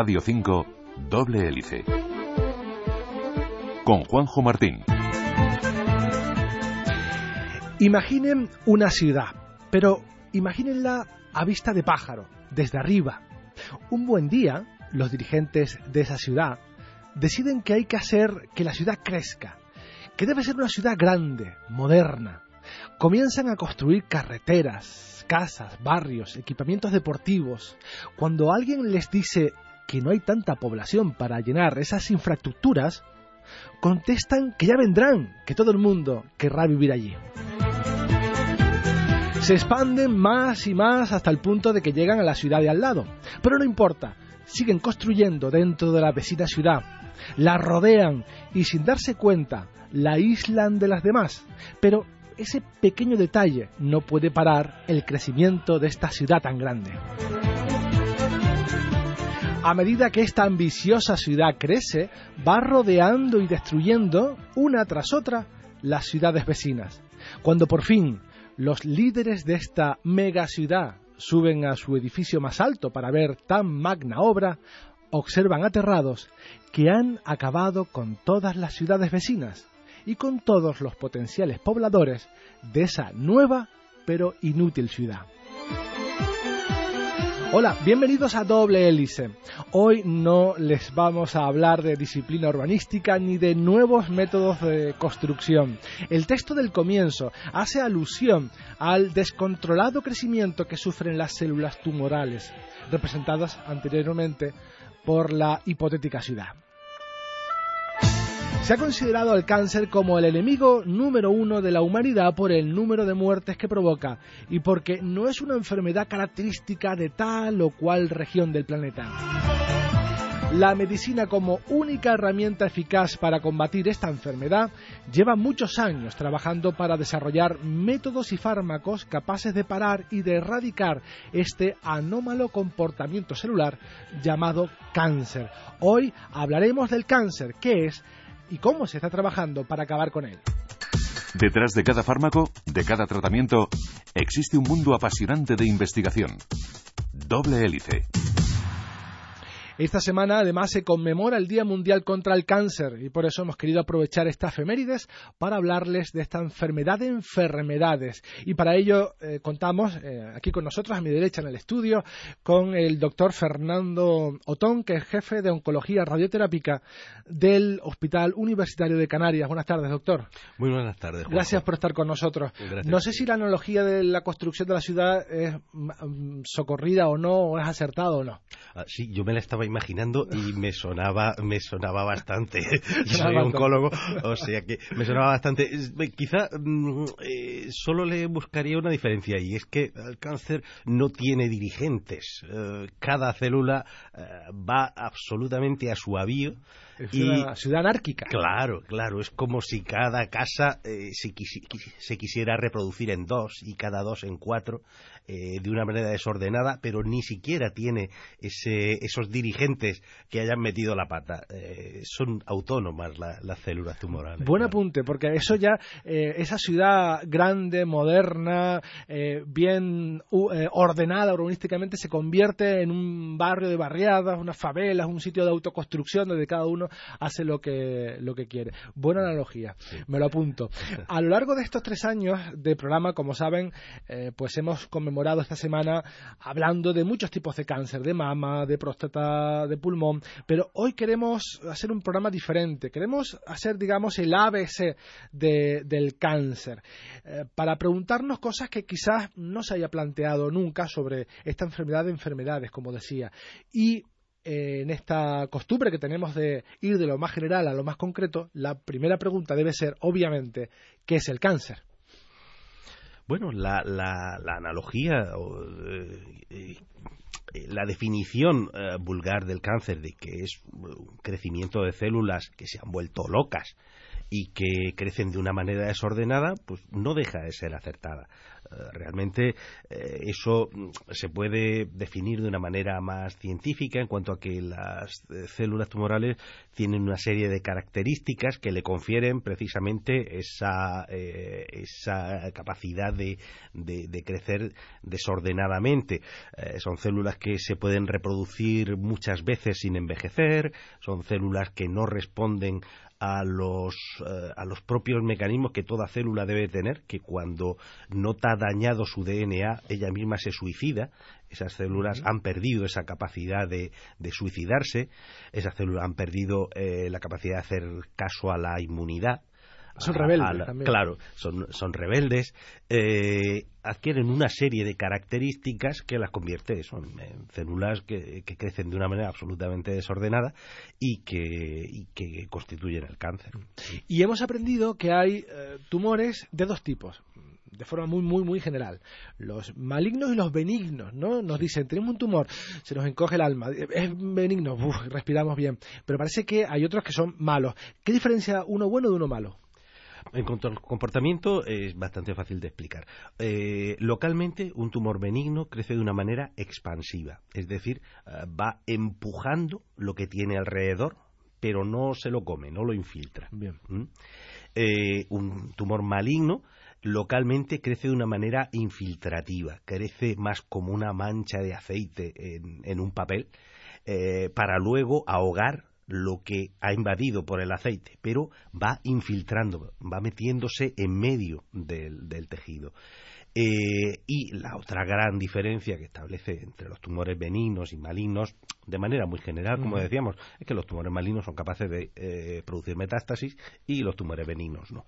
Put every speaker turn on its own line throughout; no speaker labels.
Radio 5, Doble Hélice. Con Juanjo Martín.
Imaginen una ciudad, pero imagínenla a vista de pájaro, desde arriba. Un buen día, los dirigentes de esa ciudad deciden que hay que hacer que la ciudad crezca, que debe ser una ciudad grande, moderna. Comienzan a construir carreteras, casas, barrios, equipamientos deportivos. Cuando alguien les dice que no hay tanta población para llenar esas infraestructuras, contestan que ya vendrán, que todo el mundo querrá vivir allí. Se expanden más y más hasta el punto de que llegan a la ciudad de al lado. Pero no importa, siguen construyendo dentro de la vecina ciudad, la rodean y sin darse cuenta la aíslan de las demás. Pero ese pequeño detalle no puede parar el crecimiento de esta ciudad tan grande. A medida que esta ambiciosa ciudad crece, va rodeando y destruyendo una tras otra las ciudades vecinas. Cuando por fin los líderes de esta mega ciudad suben a su edificio más alto para ver tan magna obra, observan aterrados que han acabado con todas las ciudades vecinas y con todos los potenciales pobladores de esa nueva pero inútil ciudad. Hola, bienvenidos a Doble Hélice. Hoy no les vamos a hablar de disciplina urbanística ni de nuevos métodos de construcción. El texto del comienzo hace alusión al descontrolado crecimiento que sufren las células tumorales, representadas anteriormente por la hipotética ciudad. Se ha considerado al cáncer como el enemigo número uno de la humanidad por el número de muertes que provoca y porque no es una enfermedad característica de tal o cual región del planeta. La medicina como única herramienta eficaz para combatir esta enfermedad lleva muchos años trabajando para desarrollar métodos y fármacos capaces de parar y de erradicar este anómalo comportamiento celular llamado cáncer. Hoy hablaremos del cáncer, que es y cómo se está trabajando para acabar con él.
Detrás de cada fármaco, de cada tratamiento, existe un mundo apasionante de investigación. Doble hélice.
Esta semana además se conmemora el Día Mundial contra el Cáncer y por eso hemos querido aprovechar esta efemérides para hablarles de esta enfermedad de enfermedades. Y para ello eh, contamos eh, aquí con nosotros, a mi derecha en el estudio, con el doctor Fernando Otón, que es jefe de Oncología Radioterápica del Hospital Universitario de Canarias. Buenas tardes, doctor.
Muy buenas tardes.
Gracias por estar con nosotros.
Gracias.
No sé si la analogía de la construcción de la ciudad es mm, socorrida o no, o es acertada o no.
Ah, sí, yo me la estaba imaginando y me sonaba, me sonaba bastante. Soy oncólogo, o sea que me sonaba bastante. Quizá mm, eh, solo le buscaría una diferencia y es que el cáncer no tiene dirigentes. Eh, cada célula eh, va absolutamente a su avío.
Es
Y-
una ciudad anárquica.
Claro, claro, es como si cada casa eh, se, quisi- se quisiera reproducir en dos y cada dos en cuatro de una manera desordenada, pero ni siquiera tiene ese, esos dirigentes que hayan metido la pata. Eh, son autónomas la- las células tumorales.
Buen apunte, porque eso ya, eh, esa ciudad grande, moderna, eh, bien u- eh, ordenada urbanísticamente, se convierte en un barrio de barriadas, unas favelas, un sitio de autoconstrucción donde cada uno hace lo que, lo que quiere. Buena analogía, me lo apunto. A lo largo de estos tres años de programa, como saben, pues hemos conmemorado esta semana hablando de muchos tipos de cáncer, de mama, de próstata, de pulmón, pero hoy queremos hacer un programa diferente. Queremos hacer, digamos, el ABC de- del cáncer, eh, para preguntarnos cosas que quizás no se haya planteado nunca sobre esta enfermedad de enfermedades, como decía. Y eh, en esta costumbre que tenemos de ir de lo más general a lo más concreto, la primera pregunta debe ser, obviamente, ¿qué es el cáncer?
Bueno, la, la, la analogía la definición vulgar del cáncer de que es un crecimiento de células que se han vuelto locas y que crecen de una manera desordenada, pues no deja de ser acertada. Eh, realmente eh, eso mm, se puede definir de una manera más científica en cuanto a que las eh, células tumorales tienen una serie de características que le confieren precisamente esa, esa capacidad de, de, crecer desordenadamente. son células que se pueden reproducir muchas veces sin envejecer, son células que no responden a los, eh, a los propios mecanismos que toda célula debe tener, que cuando nota dañado su DNA, ella misma se suicida. Esas células han perdido esa capacidad de, de suicidarse, esas células han perdido eh, la capacidad de hacer caso a la inmunidad
son rebeldes también.
Claro, son, son rebeldes, eh, adquieren una serie de características que las convierte son en células que, crecen de una manera absolutamente desordenada y que, y que constituyen el cáncer.
Y hemos aprendido que hay eh, tumores de dos tipos de forma muy, muy, muy general. Los malignos y los benignos, ¿no? Nos dicen, tenemos un tumor, se nos encoge el alma, es benigno, respiramos bien, pero parece que hay otros que son malos. ¿Qué diferencia uno bueno de uno malo?
En cuanto al comportamiento, es bastante fácil de explicar. Eh, localmente, un tumor benigno crece de una manera expansiva, es decir, eh, va empujando lo que tiene alrededor, pero no se lo come, no lo infiltra. ¿Mm? Eh, un tumor maligno localmente crece de una manera infiltrativa, crece más como una mancha de aceite en, un papel, para luego ahogar lo que ha invadido por el aceite, pero va infiltrando, va metiéndose en medio del, tejido. Eh, y la otra gran diferencia que establece entre los tumores benignos y malignos, de manera muy general, como decíamos, es que los tumores malignos son capaces de eh, producir metástasis y los tumores benignos no.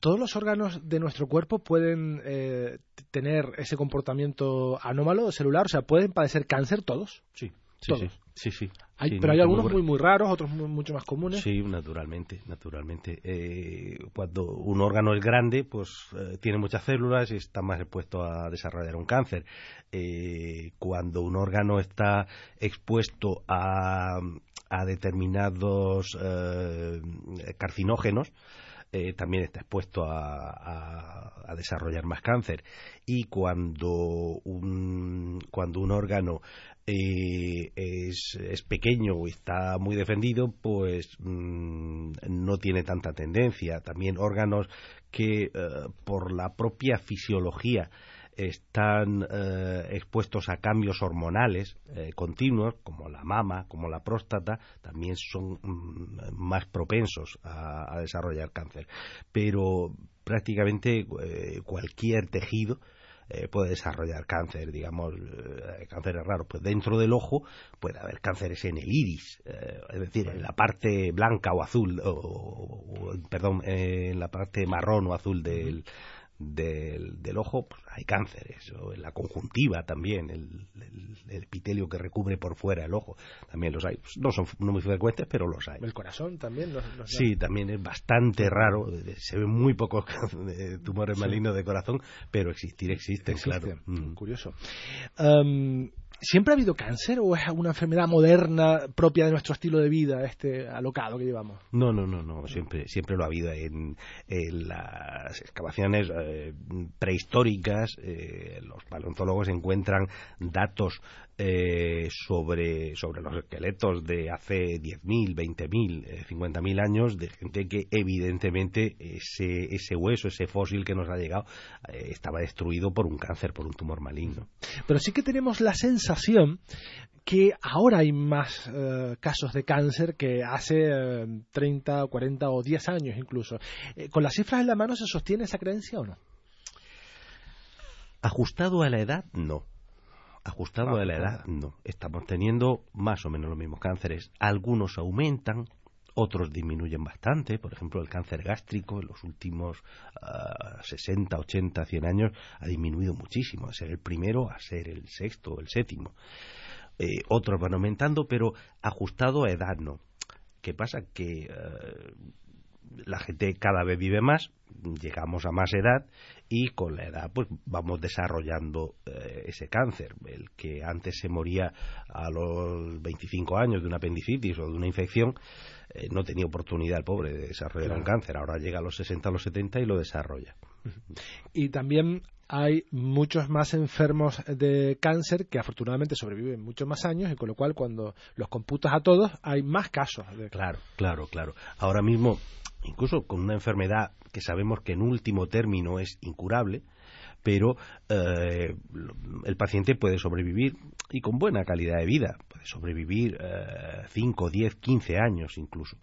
¿Todos los órganos de nuestro cuerpo pueden eh, tener ese comportamiento anómalo celular? O sea, ¿pueden padecer cáncer todos?
Sí. Sí, Sí, sí.
pero hay algunos muy, muy raros, otros mucho más comunes.
Sí, naturalmente, naturalmente. Eh, cuando un órgano es grande, pues eh, tiene muchas células y está más expuesto a desarrollar un cáncer. Eh, cuando un órgano está expuesto a, a determinados carcinógenos, también está expuesto a, a, desarrollar más cáncer. Y cuando un, cuando un órgano eh, es, es, pequeño o está muy defendido, pues mm, no tiene tanta tendencia. También órganos que eh, por la propia fisiología están eh, expuestos a cambios hormonales continuos, como la mama, como la próstata, también son mm, más propensos a, desarrollar cáncer. Pero prácticamente cualquier tejido eh, puede desarrollar cáncer, digamos, eh, cánceres raros. Pues dentro del ojo puede haber cánceres en el iris, eh, es decir, en la parte blanca o azul, o, perdón, en la parte marrón o azul del, del, del ojo pues hay cánceres, o en la conjuntiva también, el, epitelio que recubre por fuera el ojo, también los hay. Pues no son no muy frecuentes, pero los hay.
¿El corazón también?
sí, también es bastante raro, se ven muy pocos tumores malignos de corazón, pero existir existen, claro.
Mm. Curioso. Um, ¿Siempre ha habido cáncer o es una enfermedad moderna propia de nuestro estilo de vida, este alocado que llevamos?
No, no, no, no. Siempre, siempre lo ha habido en, las excavaciones eh, prehistóricas. Eh, los paleontólogos encuentran datos eh, sobre, sobre los esqueletos de hace 10.000, 20.000, 50.000 años de gente que evidentemente ese, ese hueso, ese fósil que nos ha llegado, estaba destruido por un cáncer, por un tumor maligno.
Pero sí que tenemos la sensación que ahora hay más eh, casos de cáncer que hace 30, eh, 40 o 10 años incluso. Eh, ¿Con las cifras en la mano se sostiene esa creencia o no?
Ajustado a la edad, no. Ajustado a la edad, no. Estamos teniendo más o menos los mismos cánceres. Algunos aumentan, otros disminuyen bastante. Por ejemplo, el cáncer gástrico en los últimos 60, 80, 100 años ha disminuido muchísimo, a ser el primero a ser el sexto o el séptimo. Eh, otros van aumentando, pero ajustado a edad no. ¿Qué pasa? Que eh, la gente cada vez vive más, llegamos a más edad y con la edad pues vamos desarrollando eh, ese cáncer. El que antes se moría a los 25 años de una apendicitis o de una infección, eh, no tenía oportunidad el pobre de desarrollar un cáncer. Ahora llega a los 60, a los 70 y lo desarrolla.
Y también hay muchos más enfermos de cáncer que afortunadamente sobreviven muchos más años y con lo cual cuando los computas a todos hay más casos. De...
Claro, claro, claro. Ahora mismo, incluso con una enfermedad que sabemos que en último término es incurable, pero eh, el paciente puede sobrevivir y con buena calidad de vida, puede sobrevivir 5, 10, 15 años incluso.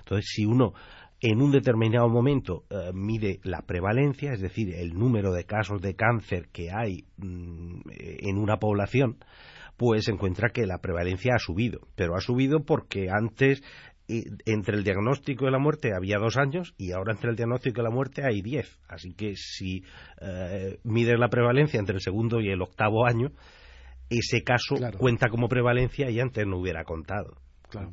Entonces, si uno en un determinado momento eh, mide la prevalencia, es decir, el número de casos de cáncer que hay mm, en una población, pues encuentra que la prevalencia ha subido. Pero ha subido porque antes entre el diagnóstico y la muerte había dos años y ahora entre el diagnóstico y la muerte hay diez. Así que si eh, mides la prevalencia entre el segundo y el octavo año, ese caso cuenta como prevalencia y antes no hubiera contado.
Claro.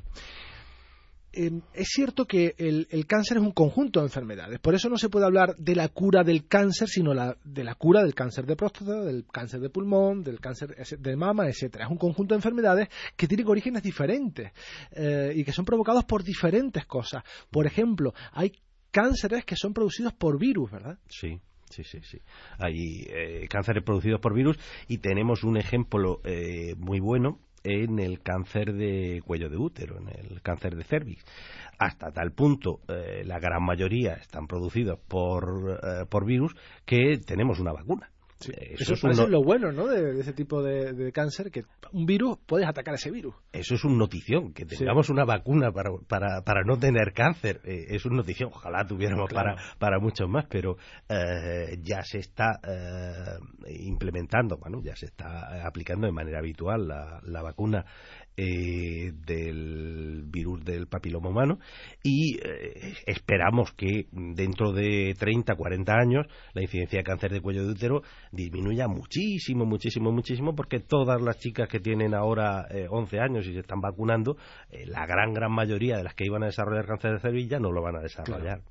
Em, es cierto que el, cáncer es un conjunto de enfermedades. Por eso no se puede hablar de la cura del cáncer, sino de la cura del cáncer de próstata, del cáncer de pulmón, del cáncer de mama, etcétera. Es un conjunto de enfermedades que tienen orígenes diferentes eh, y que son provocados por diferentes cosas. Por ejemplo, hay cánceres que son producidos por virus, ¿verdad?
Sí. Sí, sí, sí. Hay eh, cánceres producidos por virus y tenemos un ejemplo eh, muy bueno en el cáncer de cuello de útero, en el cáncer de cervix. Hasta tal punto, eh, la gran mayoría están producidos por, eh, por virus que tenemos una vacuna.
Eso, es lo bueno ¿no? de, ese tipo de, cáncer, que un virus, puedes atacar ese virus.
Eso es un notición, que tengamos una vacuna para, para, para, no tener cáncer. Eh, es una notición, ojalá tuviéramos para, para muchos más, pero eh, ya se está eh, implementando, bueno, ya se está aplicando de manera habitual la, la vacuna eh, del virus del papiloma humano y eh, esperamos que dentro de 30, 40 años la incidencia de cáncer de cuello de útero disminuya muchísimo, muchísimo, muchísimo porque todas las chicas que tienen ahora 11 eh, años y se están vacunando, la gran, gran mayoría de las que iban a desarrollar cáncer de cervilla no lo van a desarrollar.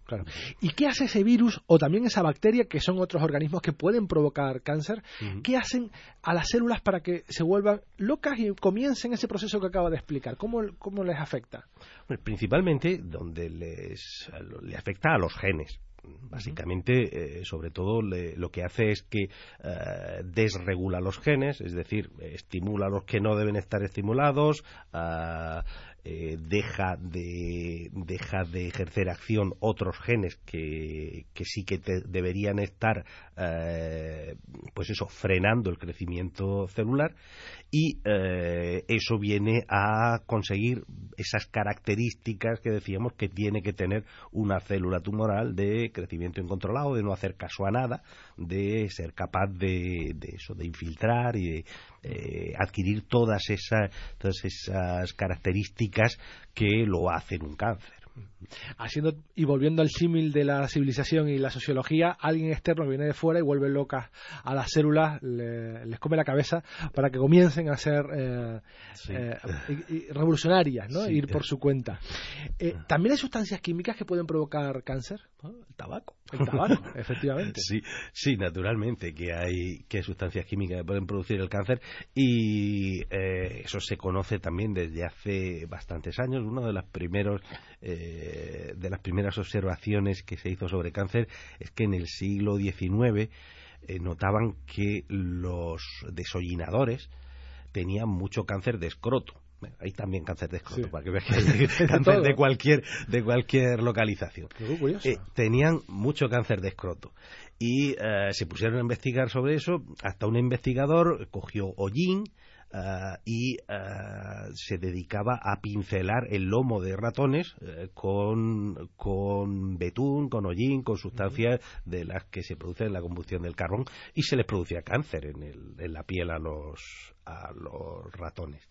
¿Y qué hace ese virus o también esa bacteria, que son otros organismos que pueden provocar cáncer? ¿Qué hacen a las células para que se vuelvan locas y comiencen ese proceso que acaba de explicar? ¿Cómo, cómo les afecta?
principalmente donde les, le afecta a los genes. Básicamente, eh, sobre todo, lo que hace es que eh, desregula los genes, es decir, estimula a los que no deben estar estimulados, ah, eh, deja, de, deja de ejercer acción otros genes que, que sí que deberían estar, pues eso, frenando el crecimiento celular y eh, eso viene a conseguir esas características que decíamos que tiene que tener una célula tumoral de crecimiento incontrolado, de no hacer caso a nada, de ser capaz de, de eso, de infiltrar y de eh, adquirir todas esas, todas esas características que lo hacen un cáncer.
Haciendo y volviendo al símil de la civilización y la sociología, alguien externo viene de fuera y vuelve locas a las células, les come la cabeza para que comiencen a ser eh, eh, revolucionarias, ¿no? ir por su cuenta. También hay sustancias químicas que pueden provocar cáncer.
El tabaco.
El tabaco, efectivamente.
Sí, sí, naturalmente que hay, que sustancias químicas que pueden producir el cáncer y eh, eso se conoce también desde hace bastantes años. Una de las primeros eh, de las primeras observaciones que se hizo sobre cáncer es que en el siglo XIX eh, notaban que los desollinadores tenían mucho cáncer de escroto hay también cáncer de escroto, para que veas que hay cáncer de cualquier, de cualquier localización.
Eh,
tenían mucho cáncer de escroto. Y eh, se pusieron a investigar sobre eso. Hasta un investigador cogió hollín, eh, y se dedicaba a pincelar el lomo de ratones con, con betún, con hollín, con sustancias de las que se producen en la combustión del carbón y se les producía cáncer en, el, en la piel a los, a los ratones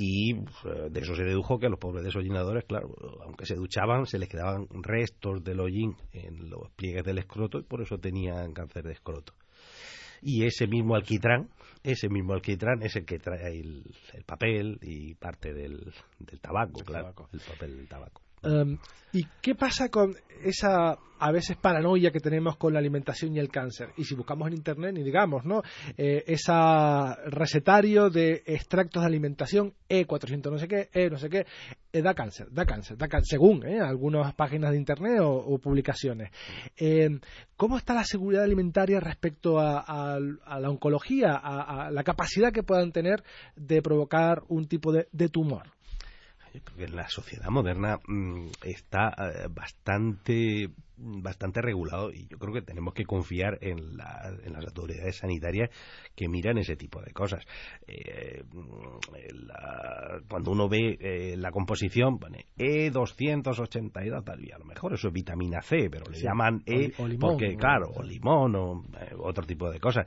y eh, de eso se dedujo que los pobres desollinadores, claro, aunque se duchaban, se les quedaban restos del hollín en los pliegues del escroto y por eso tenían cáncer de escroto. Y ese mismo alquitrán, ese mismo alquitrán es el que trae el, papel y parte del, tabaco, claro, el papel del tabaco.
Em, ¿Y qué pasa con esa a veces paranoia que tenemos con la alimentación y el cáncer. Y si buscamos en internet, ni digamos, ¿no? Eh, esa recetario de extractos de alimentación E400 no sé qué, E no sé qué, eh, da cáncer, da cáncer, da cáncer, según ¿eh? algunas páginas de internet o, publicaciones. Eh, ¿Cómo está la seguridad alimentaria respecto a, la oncología, a, la capacidad que puedan tener de provocar un tipo de tumor?
Yo creo que la sociedad moderna mm, está eh, bastante bastante regulado y yo creo que tenemos que confiar en, las autoridades sanitarias que miran ese tipo de cosas. Eh, cuando uno ve eh, la composición, pone E282 tal, y a lo mejor eso es vitamina C, pero le llaman E porque, claro, o limón o otro tipo de cosas.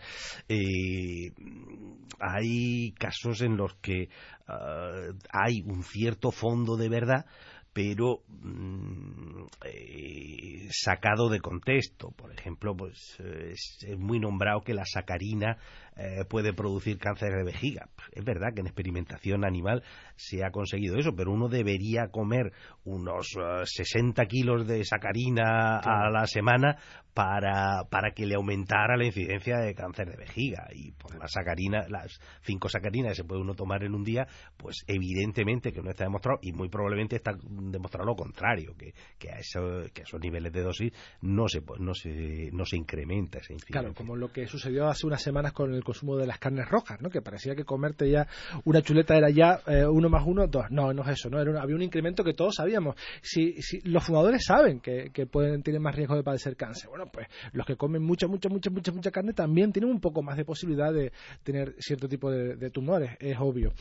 hay casos en los que Ah, hay un cierto fondo de verdad pero mm, eh, sacado de contexto. Por ejemplo, pues es, muy nombrado que la sacarina eh, puede producir cáncer de vejiga. Es verdad que en experimentación animal se ha conseguido eso, pero uno debería comer unos 60 eh, kilos de sacarina a la semana para, para que le aumentara la incidencia de cáncer de vejiga. Y por la sacarina, las cinco sacarinas que se puede uno tomar en un día, pues evidentemente que no está demostrado y muy probablemente está demostrado lo contrario, que, que, a, eso, que a esos niveles de dosis no se, no se, no se incrementa esa incidencia.
Claro, como lo que sucedió hace unas semanas con el consumo de las carnes rojas, ¿no? que parecía que comerte ya una chuleta era ya eh, uno más uno, dos. No, no es eso, ¿no? Había un incremento que todos sabíamos. Si, los fumadores saben que, pueden tener más riesgo de padecer cáncer, bueno, pues los que comen mucha, mucha, mucha, mucha, mucha carne también tienen un poco más de posibilidad de tener cierto tipo de, tumores, es obvio.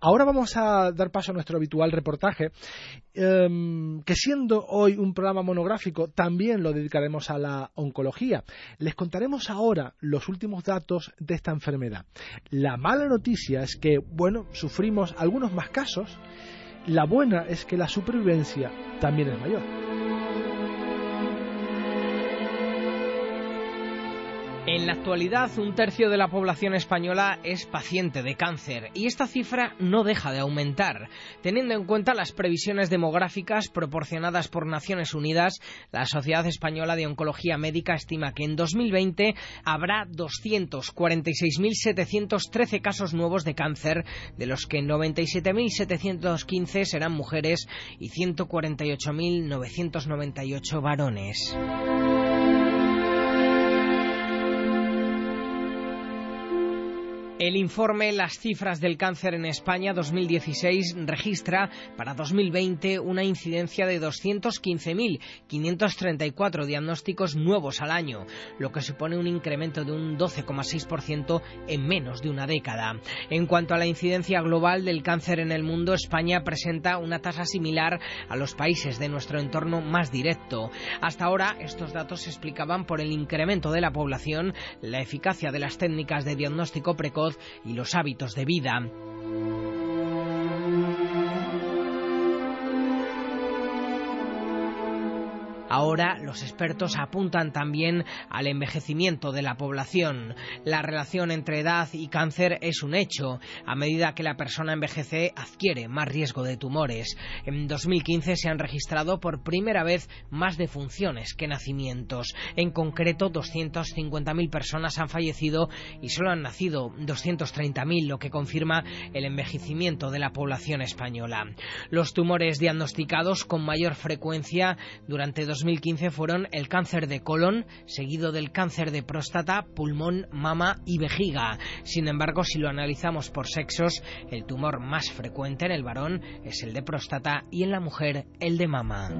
Ahora vamos a dar paso a nuestro habitual reportaje, em, que siendo hoy un programa monográfico, también lo dedicaremos a la oncología. Les contaremos ahora los últimos datos de esta enfermedad. La mala noticia es que, bueno, sufrimos algunos más casos. La buena es que la supervivencia también es mayor.
En la actualidad, un tercio de la población española es paciente de cáncer y esta cifra no deja de aumentar. Teniendo en cuenta las previsiones demográficas proporcionadas por Naciones Unidas, la Sociedad Española de Oncología Médica estima que en 2020 habrá 246.713 casos nuevos de cáncer, de los que 97.715 serán mujeres y 148.998 varones. El informe Las cifras del cáncer en España 2016 registra para 2020 una incidencia de 215.534 diagnósticos nuevos al año, lo que supone un incremento de un 12,6% en menos de una década. En cuanto a la incidencia global del cáncer en el mundo, España presenta una tasa similar a los países de nuestro entorno más directo. Hasta ahora, estos datos se explicaban por el incremento de la población, la eficacia de las técnicas de diagnóstico precoz y los hábitos de vida. Ahora los expertos apuntan también al envejecimiento de la población. La relación entre edad y cáncer es un hecho. A medida que la persona envejece, adquiere más riesgo de tumores. En 2015 se han registrado por primera vez más defunciones que nacimientos. En concreto, 250.000 personas han fallecido y solo han nacido 230.000, lo que confirma el envejecimiento de la población española. Los tumores diagnosticados con mayor frecuencia durante 2015 fueron el cáncer de colon, seguido del cáncer de próstata, pulmón, mama y vejiga. Sin embargo, si lo analizamos por sexos, el tumor más frecuente en el varón es el de próstata y en la mujer el de mama.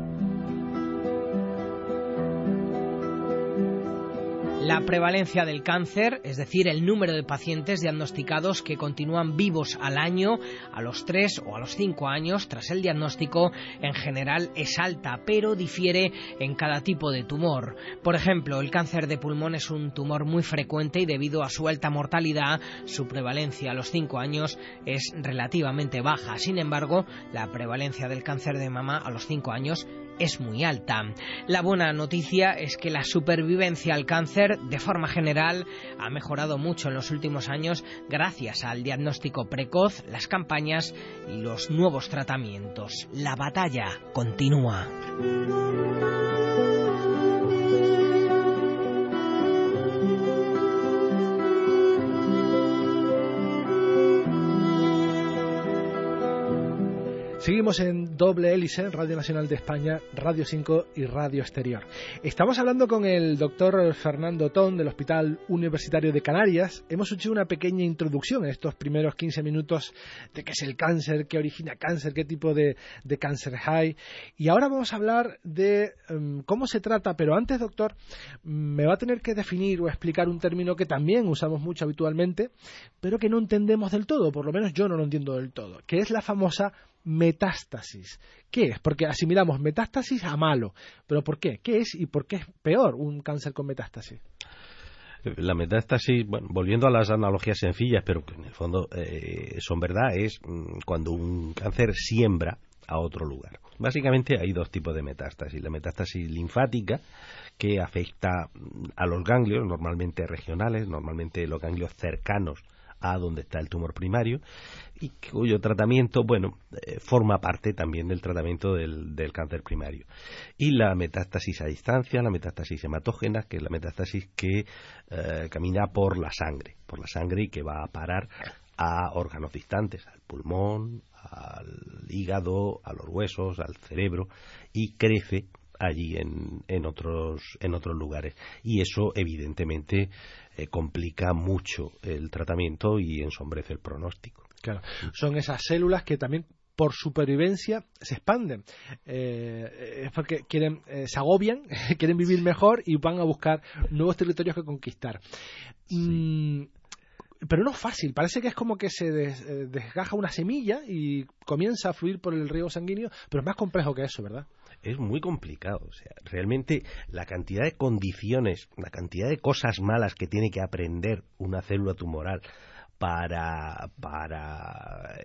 La prevalencia del cáncer, es decir, el número de pacientes diagnosticados que continúan vivos al año, a los 3 o a los 5 años tras el diagnóstico, en general es alta, pero difiere en cada tipo de tumor. Por ejemplo, el cáncer de pulmón es un tumor muy frecuente y debido a su alta mortalidad, su prevalencia a los 5 años es relativamente baja. Sin embargo, la prevalencia del cáncer de mama a los 5 años es muy alta. La buena noticia es que la supervivencia al cáncer, de forma general, ha mejorado mucho en los últimos años gracias al diagnóstico precoz, las campañas y los nuevos tratamientos. La batalla continúa.
Seguimos en doble hélice, Radio Nacional de España, Radio 5 y Radio Exterior. Estamos hablando con el doctor Fernando Ton del Hospital Universitario de Canarias. Hemos hecho una pequeña introducción en estos primeros 15 minutos de qué es el cáncer, qué origina cáncer, qué tipo de, cáncer hay. Y ahora vamos a hablar de em, cómo se trata, pero antes, doctor, me va a tener que definir o explicar un término que también usamos mucho habitualmente, pero que no entendemos del todo, por lo menos yo no lo entiendo del todo, que es la famosa metástasis. ¿Qué es? Porque asimilamos metástasis a malo. ¿Pero por qué? ¿Qué es y por qué es peor un cáncer con metástasis?
La metástasis, bueno, volviendo a las analogías sencillas, pero que en el fondo eh, son verdad, es mm, cuando un cáncer siembra a otro lugar. Básicamente hay dos tipos de metástasis. La metástasis linfática, que afecta mm, a los ganglios, normalmente regionales, normalmente los ganglios cercanos a donde está el tumor primario y cuyo tratamiento, bueno, eh, forma parte también del tratamiento del, cáncer primario. Y la metástasis a distancia, la metástasis hematógena, que es la metástasis que eh, camina por la sangre, por la sangre y que va a parar a órganos distantes, al pulmón, al hígado, a los huesos, al cerebro y crece allí en, en, otros, en otros lugares. Y eso, evidentemente, eh, complica mucho el tratamiento y ensombrece el pronóstico.
Claro, son esas células que también por supervivencia se expanden. Eh, es porque quieren, eh, se agobian, quieren vivir mejor y van a buscar nuevos territorios que conquistar. Mm, pero no es fácil, parece que es como que se desgaja una semilla y comienza a fluir por el río sanguíneo, pero es más complejo que eso, ¿verdad?
Es muy complicado. O sea, realmente la cantidad de condiciones, la cantidad de cosas malas que tiene que aprender una célula tumoral para, para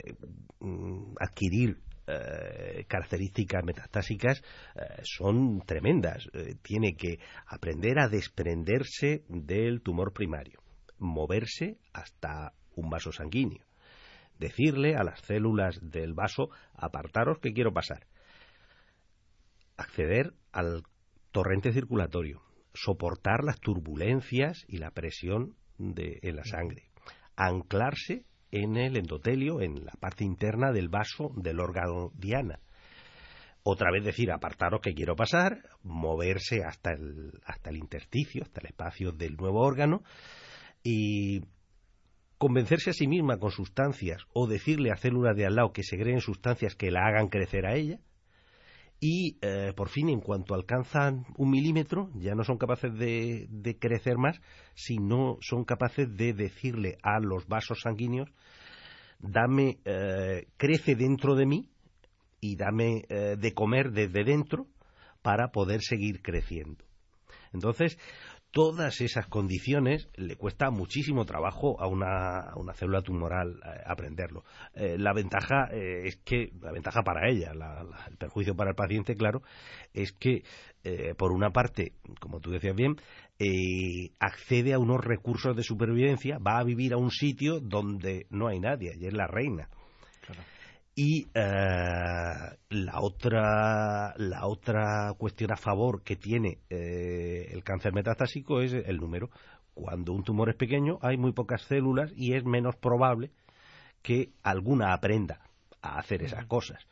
mm, adquirir eh, características metastásicas eh, son tremendas. Eh, tiene que aprender a desprenderse del tumor primario, moverse hasta un vaso sanguíneo, decirle a las células del vaso apartaros que quiero pasar acceder al torrente circulatorio, soportar las turbulencias y la presión de, en la sangre, anclarse en el endotelio, en la parte interna del vaso del órgano diana. Otra vez decir, apartaros que quiero pasar, moverse hasta el, hasta el intersticio, hasta el espacio del nuevo órgano y convencerse a sí misma con sustancias o decirle a células de al lado que segreguen sustancias que la hagan crecer a ella, y eh, por fin en cuanto alcanzan un milímetro ya no son capaces de, crecer más sino son capaces de decirle a los vasos sanguíneos dame eh, crece dentro de mí y dame eh, de comer desde dentro para poder seguir creciendo entonces todas esas condiciones le cuesta muchísimo trabajo a una, una célula tumoral eh, aprenderlo. Eh, la ventaja eh, es que, la ventaja para ella, el perjuicio para el paciente, claro, es que, por una parte, como tú decías bien, accede a unos recursos de supervivencia, va a vivir a un sitio donde no hay nadie, y es la reina. Y eh, la, otra, la otra cuestión a favor que tiene eh, el cáncer metastásico es el número. Cuando un tumor es pequeño hay muy pocas células y es menos probable que alguna aprenda a hacer esas cosas.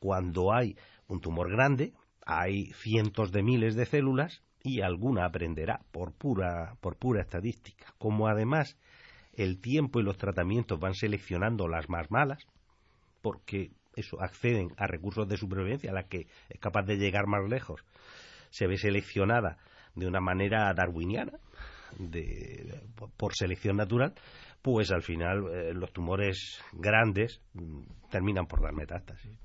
Cuando hay un tumor grande hay cientos de miles de células y alguna aprenderá por pura, por pura estadística. Como además el tiempo y los tratamientos van seleccionando las más malas, porque eso acceden a recursos de supervivencia a la que es capaz de llegar más lejos, se ve seleccionada de una manera darwiniana, de, por selección natural, pues al final eh, los tumores grandes mm, terminan por dar metástasis.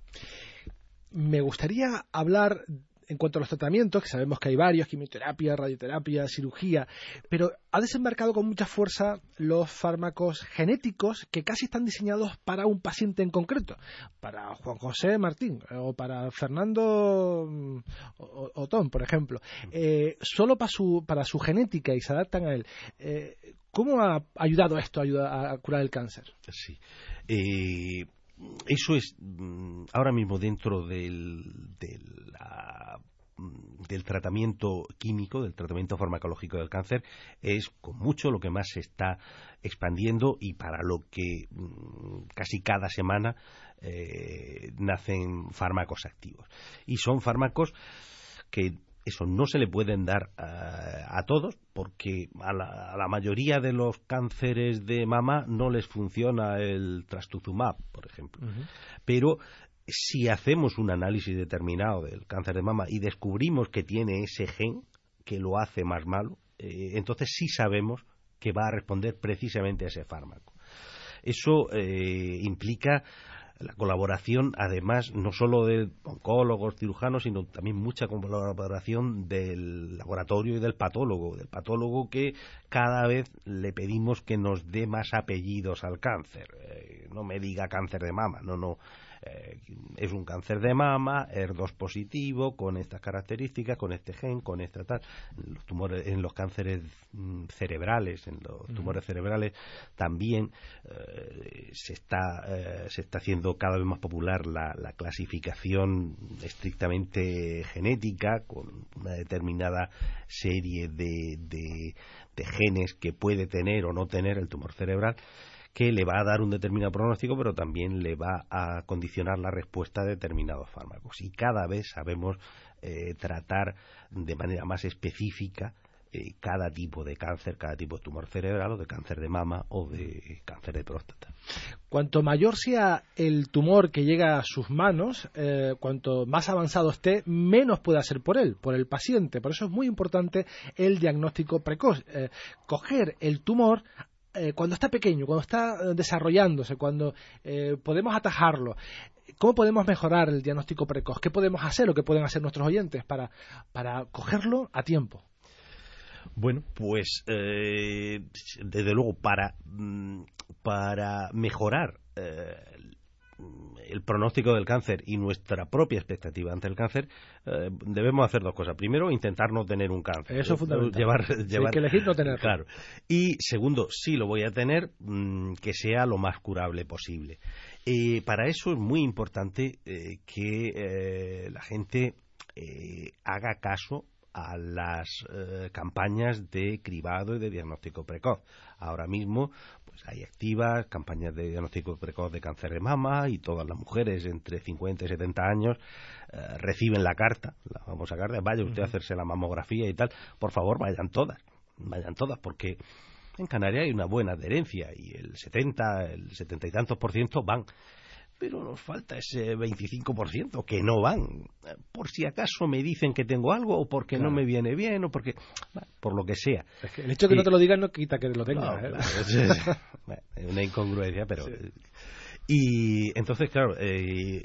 Me gustaría hablar en cuanto a los tratamientos, que sabemos que hay varios, quimioterapia, radioterapia, cirugía, pero ha desembarcado con mucha fuerza los fármacos genéticos que casi están diseñados para un paciente en concreto, para Juan José Martín o para Fernando mm, Otón, por ejemplo, eh, solo para su, para su genética y se adaptan a él. Eh, ¿Cómo ha ayudado esto a, a curar el cáncer?
Sí. Eh, eso es mm, ahora mismo dentro del, mm, del tratamiento químico, del tratamiento farmacológico del cáncer, es con mucho lo que más se está expandiendo y para lo que mm, casi cada semana eh, nacen fármacos activos. Y son fármacos que eso no se le pueden dar eh, a, todos porque a la, mayoría de los cánceres de mama no les funciona el trastuzumab, por ejemplo. Pero si hacemos un análisis determinado del cáncer de mama y descubrimos que tiene ese gen que lo hace más malo, eh, entonces sí sabemos que va a responder precisamente a ese fármaco. Eso eh, implica la colaboración, además, no solo de oncólogos, cirujanos, sino también mucha colaboración del laboratorio y del patólogo, del patólogo que cada vez le pedimos que nos dé más apellidos al cáncer. Eh, no me diga cáncer de mama, no, no eh, es un cáncer de mama, ER2 positivo, con estas características, con este gen, con esta tal. Los tumores, en los cánceres mm, cerebrales, en los tumores cerebrales, también eh, se, está, eh, se está haciendo cada vez más popular la, clasificación estrictamente genética, con una determinada serie de, de genes que puede tener o no tener el tumor cerebral que le va a dar un determinado pronóstico, pero también le va a condicionar la respuesta a determinados fármacos. Y cada vez sabemos eh, tratar de manera más específica eh, cada tipo de cáncer, cada tipo de tumor cerebral o de cáncer de mama o de cáncer de próstata.
Cuanto mayor sea el tumor que llega a sus manos, eh, cuanto más avanzado esté, menos puede hacer por él, por el paciente. Por eso es muy importante el diagnóstico precoz. coger el tumor eh, cuando está pequeño, cuando está eh, desarrollándose, cuando eh, podemos atajarlo, ¿cómo podemos mejorar el diagnóstico precoz? ¿Qué podemos hacer o qué pueden hacer nuestros oyentes para, para cogerlo a tiempo?
Bueno, pues desde luego para, mm, para mejorar el pronóstico del cáncer y nuestra propia expectativa ante el cáncer, eh, debemos hacer dos cosas. Primero, intentar no tener un cáncer.
Eso es fundamental. Llevar, hay que elegir no tenerlo.
Claro. Y segundo, si lo voy a tener, mm, que sea lo más curable posible. Eh, para eso es muy importante eh, que la gente haga caso a las campañas de cribado y de diagnóstico precoz. Ahora mismo pues hay activas campañas de diagnóstico precoz de cáncer de mama y todas las mujeres entre 50 y 70 años eh, reciben la carta, la famosa carta, vaya usted a hacerse la mamografía y tal, por favor vayan todas, vayan todas, porque en Canarias hay una buena adherencia y el 70, el 70 y tantos por ciento van pero nos falta ese 25% que no van. Por si acaso me dicen que tengo algo o porque no me viene bien o porque... por lo que sea.
el hecho de que no te lo digan no quita que lo tengas. ¿eh?
es, una incongruencia, pero... Y entonces, claro, eh,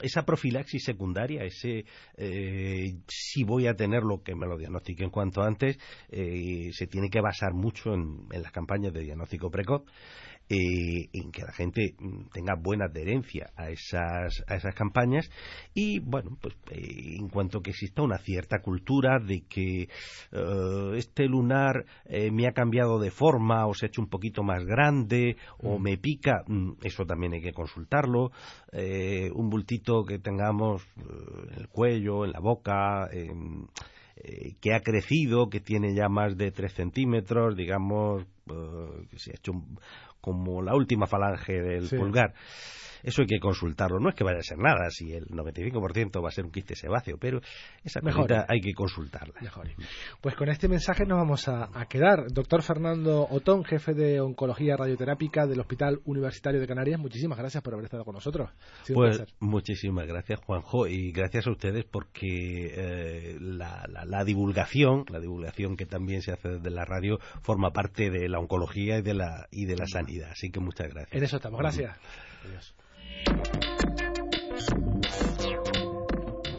esa profilaxis secundaria, ese eh, si voy a tener lo que me lo diagnostiquen cuanto antes, se tiene que basar mucho en, en las campañas de diagnóstico precoz eh, en que la gente mm, tenga buena adherencia a esas, a esas campañas y, bueno, pues eh, en cuanto que exista una cierta cultura de que eh, este lunar me ha cambiado de forma o se ha hecho un poquito más grande o mm. me pica, mm, eso también hay que consultarlo. un bultito que tengamos en el cuello, en la boca, que ha crecido, que tiene ya más de 3 centímetros, digamos, que se ha hecho un, como la última falange del pulgar. Eso hay que consultarlo. No es que vaya a ser nada, si el 95% va a ser un quiste sebáceo, pero esa cosita hay que consultarla.
Mejor. Pues con este mensaje nos vamos a, quedar. Doctor Fernando Otón, jefe de Oncología Radioterápica del Hospital Universitario de Canarias, muchísimas gracias por haber estado con nosotros.
Pues muchísimas gracias, Juanjo, y gracias a ustedes porque eh, la, la, divulgación, la divulgación que también se hace desde la radio, forma parte de la oncología y de la, y de la sanidad. Así que muchas gracias.
En eso estamos. Gracias.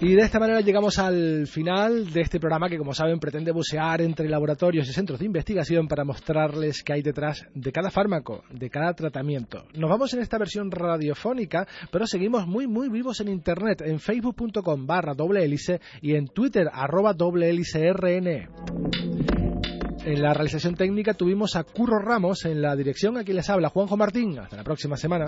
Y de esta manera llegamos al final de este programa que, como saben, pretende bucear entre laboratorios y centros de investigación para mostrarles qué hay detrás de cada fármaco, de cada tratamiento. Nos vamos en esta versión radiofónica, pero seguimos muy, muy vivos en Internet, en facebook.com barra doble hélice y en Twitter arroba doble hélice RN. En la realización técnica tuvimos a Curro Ramos, en la dirección aquí les habla Juanjo Martín. Hasta la próxima semana.